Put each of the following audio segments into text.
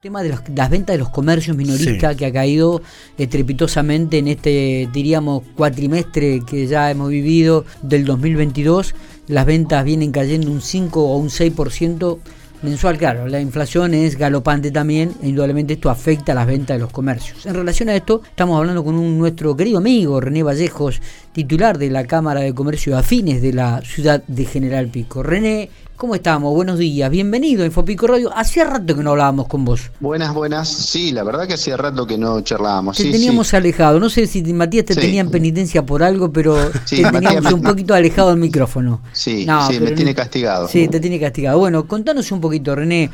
tema de las ventas de los comercios minoristas que ha caído estrepitosamente en este, diríamos, cuatrimestre que ya hemos vivido del 2022. Las ventas vienen cayendo un 5 o un 6% mensual. Claro, la inflación es galopante también e indudablemente esto afecta a las ventas de los comercios. En relación a esto, estamos hablando con un, nuestro querido amigo René Vallejos, titular de la Cámara de Comercio de Afines de la ciudad de General Pico. René, ¿Cómo estamos? Buenos días. Bienvenido a Infopico Radio. Hacía rato que no hablábamos con vos. Buenas, buenas. Sí, la verdad que hacía rato que no charlábamos. Te sí, teníamos alejado. No sé si Matías te tenía en penitencia por algo, pero te teníamos un poquito alejado del micrófono. Sí, sí me tiene castigado. Sí, te tiene castigado. Bueno, contanos un poquito, René.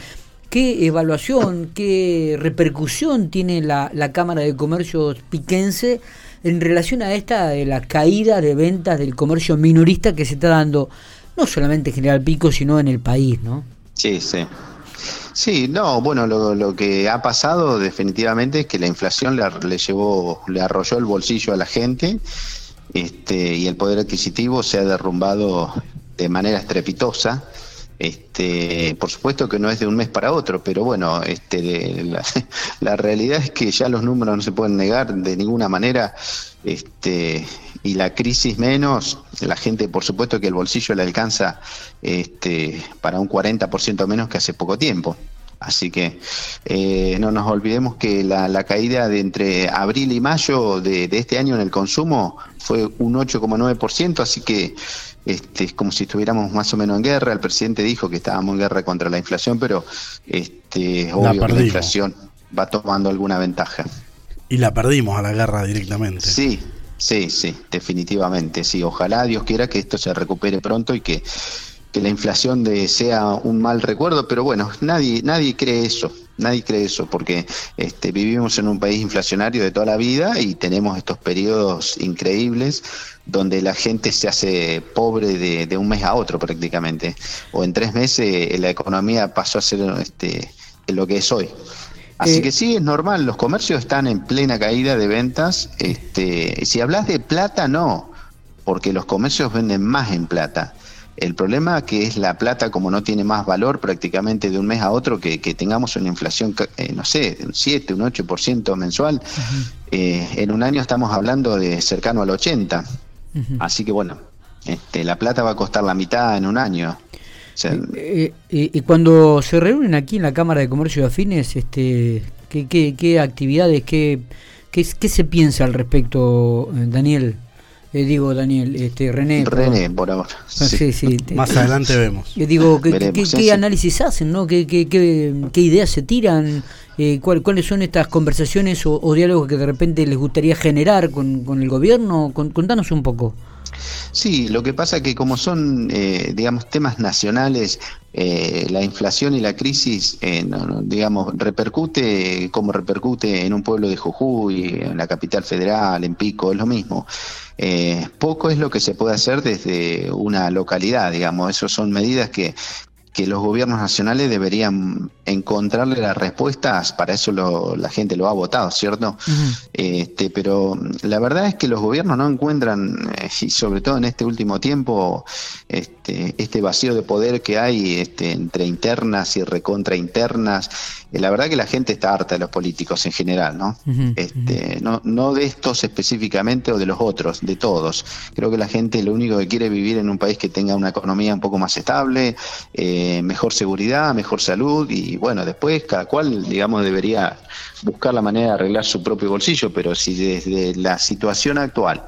¿Qué evaluación, qué repercusión tiene la, la Cámara de Comercio piquense en relación a esta de la caída de ventas del comercio minorista que se está dando no solamente en General Pico, sino en el país, ¿no? Sí, sí. Sí, no, bueno, lo, que ha pasado definitivamente es que la inflación le, llevó, le arrolló el bolsillo a la gente este, y el poder adquisitivo se ha derrumbado de manera estrepitosa. Este, por supuesto que no es de un mes para otro, pero bueno, este, la, la realidad es que ya los números no se pueden negar de ninguna manera. Este, y la crisis menos, la gente por supuesto que el bolsillo le alcanza este, para un 40% menos que hace poco tiempo. Así que eh, no nos olvidemos que la, caída de entre abril y mayo de, este año en el consumo fue un 8,9%, así que este, es como si estuviéramos más o menos en guerra. El presidente dijo que estábamos en guerra contra la inflación, pero este, obvio la inflación va tomando alguna ventaja. Y la perdimos a la guerra directamente. Sí, Sí, sí, definitivamente, sí. Ojalá Dios quiera que esto se recupere pronto y que, la inflación de, sea un mal recuerdo, pero bueno, nadie, nadie cree eso, nadie cree eso, porque este, vivimos en un país inflacionario de toda la vida y tenemos estos periodos increíbles donde la gente se hace pobre de, de un mes a otro prácticamente, o en tres meses la economía pasó a ser este, lo que es hoy. Así eh, que sí, es normal, los comercios están en plena caída de ventas. Este, si hablas de plata, no, porque los comercios venden más en plata. El problema que es la plata, como no tiene más valor prácticamente de un mes a otro, que, tengamos una inflación, eh, no sé, de un 7, un 8% mensual, eh, en un año estamos hablando de cercano al 80. Así que bueno, este, la plata va a costar la mitad en un año. Eh, eh, y cuando se reúnen aquí en la Cámara de Comercio de Afines, este, ¿qué, qué, actividades, qué, qué, se piensa al respecto, eh, digo, Daniel, este, René. René, por ahora. Ah, Más adelante vemos. digo, ¿qué, análisis hacen? ¿no? ¿Qué, qué, ideas se tiran? ¿Cuáles son estas conversaciones o, diálogos que de repente les gustaría generar con, con el gobierno? contanos un poco. Sí, lo que pasa que como son, eh, digamos, temas nacionales, eh, la inflación y la crisis, eh, digamos, repercute como repercute en un pueblo de Jujuy, en la capital federal, en Pico, es lo mismo. poco es lo que se puede hacer desde una localidad, digamos, eso son medidas que, que los gobiernos nacionales deberían encontrarle las respuestas, para eso la gente lo ha votado, ¿cierto? este, pero la verdad es que los gobiernos no encuentran, eh, y sobre todo en este último tiempo, este, este vacío de poder que hay este, entre internas y recontra internas. Eh, la verdad que la gente está harta de los políticos en general, ¿no? este, no, no de estos específicamente o de los otros, de todos. Creo que la gente lo único que quiere es vivir en un país que tenga una economía un poco más estable, eh, mejor seguridad, mejor salud y bueno, después cada cual, digamos, debería buscar la manera de arreglar su propio bolsillo, pero si desde la situación actual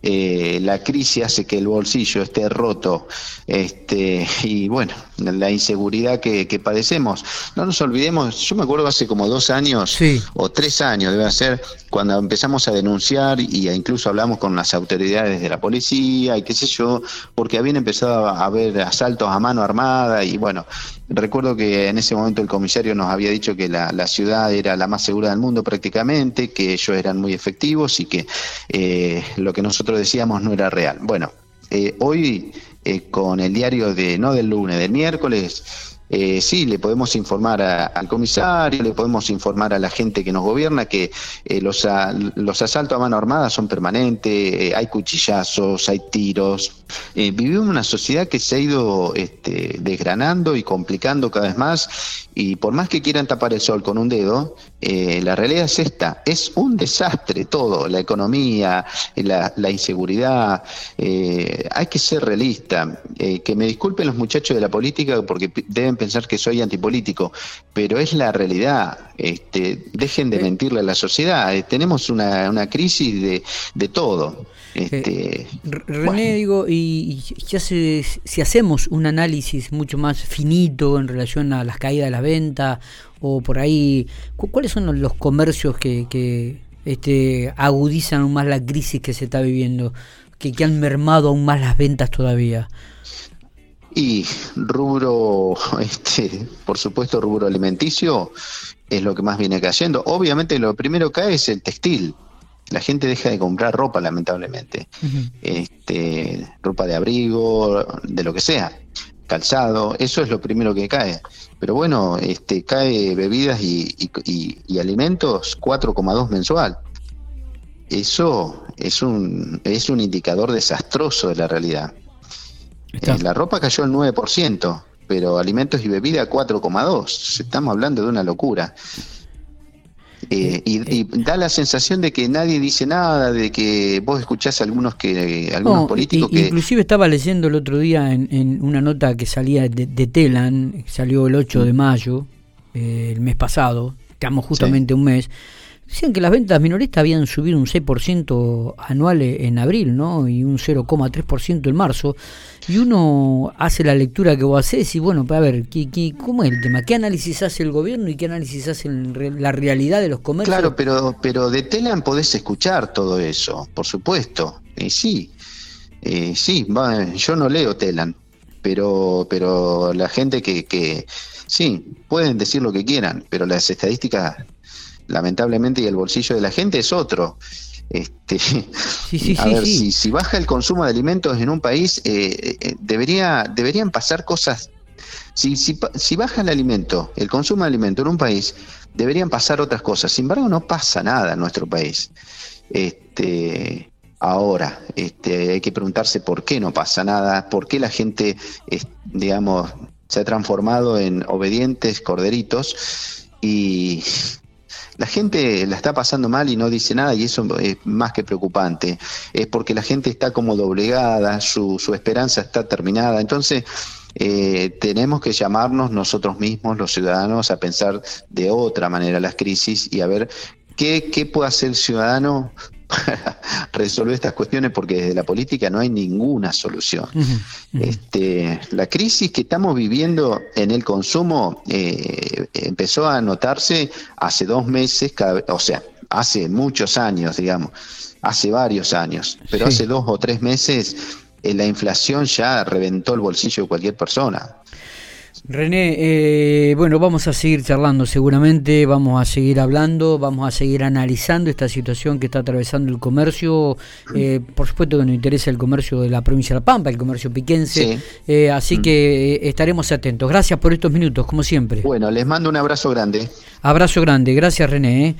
eh, la crisis hace que el bolsillo esté roto este, y bueno, la inseguridad que, padecemos. No nos olvidemos, yo me acuerdo hace como dos años o tres años, debe ser, cuando empezamos a denunciar y incluso hablamos con las autoridades de la policía y qué sé yo, porque habían empezado a haber asaltos a mano armada y bueno, recuerdo que en ese momento el comisario nos había dicho que la, ciudad era la más segura del mundo prácticamente, que ellos eran muy efectivos y que eh, lo que nosotros decíamos no era real. Bueno, eh, hoy eh, con el diario de, no del lunes, del miércoles, eh, sí, le podemos informar al comisario, le podemos informar a la gente que nos gobierna que eh, los, los asaltos a mano armada son permanentes, hay cuchillazos, hay tiros, Eh, vivimos en una sociedad que se ha ido este, desgranando y complicando cada vez más y por más que quieran tapar el sol con un dedo, eh, la realidad es esta, es un desastre todo, la economía, la, inseguridad, eh, hay que ser realista, que me disculpen los muchachos de la política porque deben pensar que soy antipolítico, pero es la realidad, este, dejen de mentirle a la sociedad, tenemos una, una crisis de, de todo. Este, eh, René, digo, y, ya si hacemos un análisis mucho más finito en relación a las caídas de la venta o por ahí, ¿cuáles son los comercios que, que este, agudizan aún más la crisis que se está viviendo, que, que han mermado aún más las ventas todavía? Y rubro, este, por supuesto, rubro alimenticio es lo que más viene cayendo. Obviamente lo primero que cae es el textil la gente deja de comprar ropa, lamentablemente. este, ropa de abrigo, de lo que sea, calzado, eso es lo primero que cae. Pero bueno, este, cae bebidas y, y, alimentos 4,2 mensual. Eso es un, es un indicador desastroso de la realidad. Eh, la ropa cayó el 9%, pero alimentos y bebidas 4,2%. Estamos hablando de una locura. Eh, y, da la sensación de que nadie dice nada, de que vos escuchás a algunos que algunos políticos que inclusive estaba leyendo el otro día en, una nota que salía de, Telan, salió el 8 de mm. mayo, eh, el mes pasado, estamos justamente un mes Decían que las ventas minoristas habían subido un 6% anual en abril, ¿no? Y un 0,3% en marzo. Y uno hace la lectura que vos haces y bueno, a ver, ¿qué, qué, cómo es el tema? ¿Qué análisis hace el gobierno y qué análisis hace la realidad de los comercios? Claro, pero, pero de Telan podés escuchar todo eso, por supuesto. Sí, sí, yo no leo Telan, pero, pero la gente que, que, sí, pueden decir lo que quieran, pero las estadísticas lamentablemente, y el bolsillo de la gente es otro. Este, a ver, si, baja el consumo de alimentos en un país, eh, eh, debería, deberían pasar cosas. Si, si, si, baja el alimento, el consumo de alimento en un país, deberían pasar otras cosas. Sin embargo, no pasa nada en nuestro país. Este, ahora, este, hay que preguntarse por qué no pasa nada, por qué la gente, digamos, se ha transformado en obedientes corderitos y la gente la está pasando mal y no dice nada y eso es más que preocupante. Es porque la gente está como doblegada, su, su esperanza está terminada. Entonces, eh, tenemos que llamarnos nosotros mismos, los ciudadanos, a pensar de otra manera las crisis y a ver qué, qué puede hacer el ciudadano para resolver estas cuestiones porque desde la política no hay ninguna solución. Este, la crisis que estamos viviendo en el consumo eh, empezó a notarse hace dos meses, o sea, hace muchos años, digamos, hace varios años, pero hace dos o tres meses eh, la inflación ya reventó el bolsillo de cualquier persona. René, eh, bueno, vamos a seguir charlando seguramente, vamos a seguir hablando, vamos a seguir analizando esta situación que está atravesando el comercio. Eh, por supuesto que nos interesa el comercio de la provincia de La Pampa, el comercio piquense, eh, así mm. que estaremos atentos. Gracias por estos minutos, como siempre. Bueno, les mando un abrazo grande. Abrazo grande, gracias René.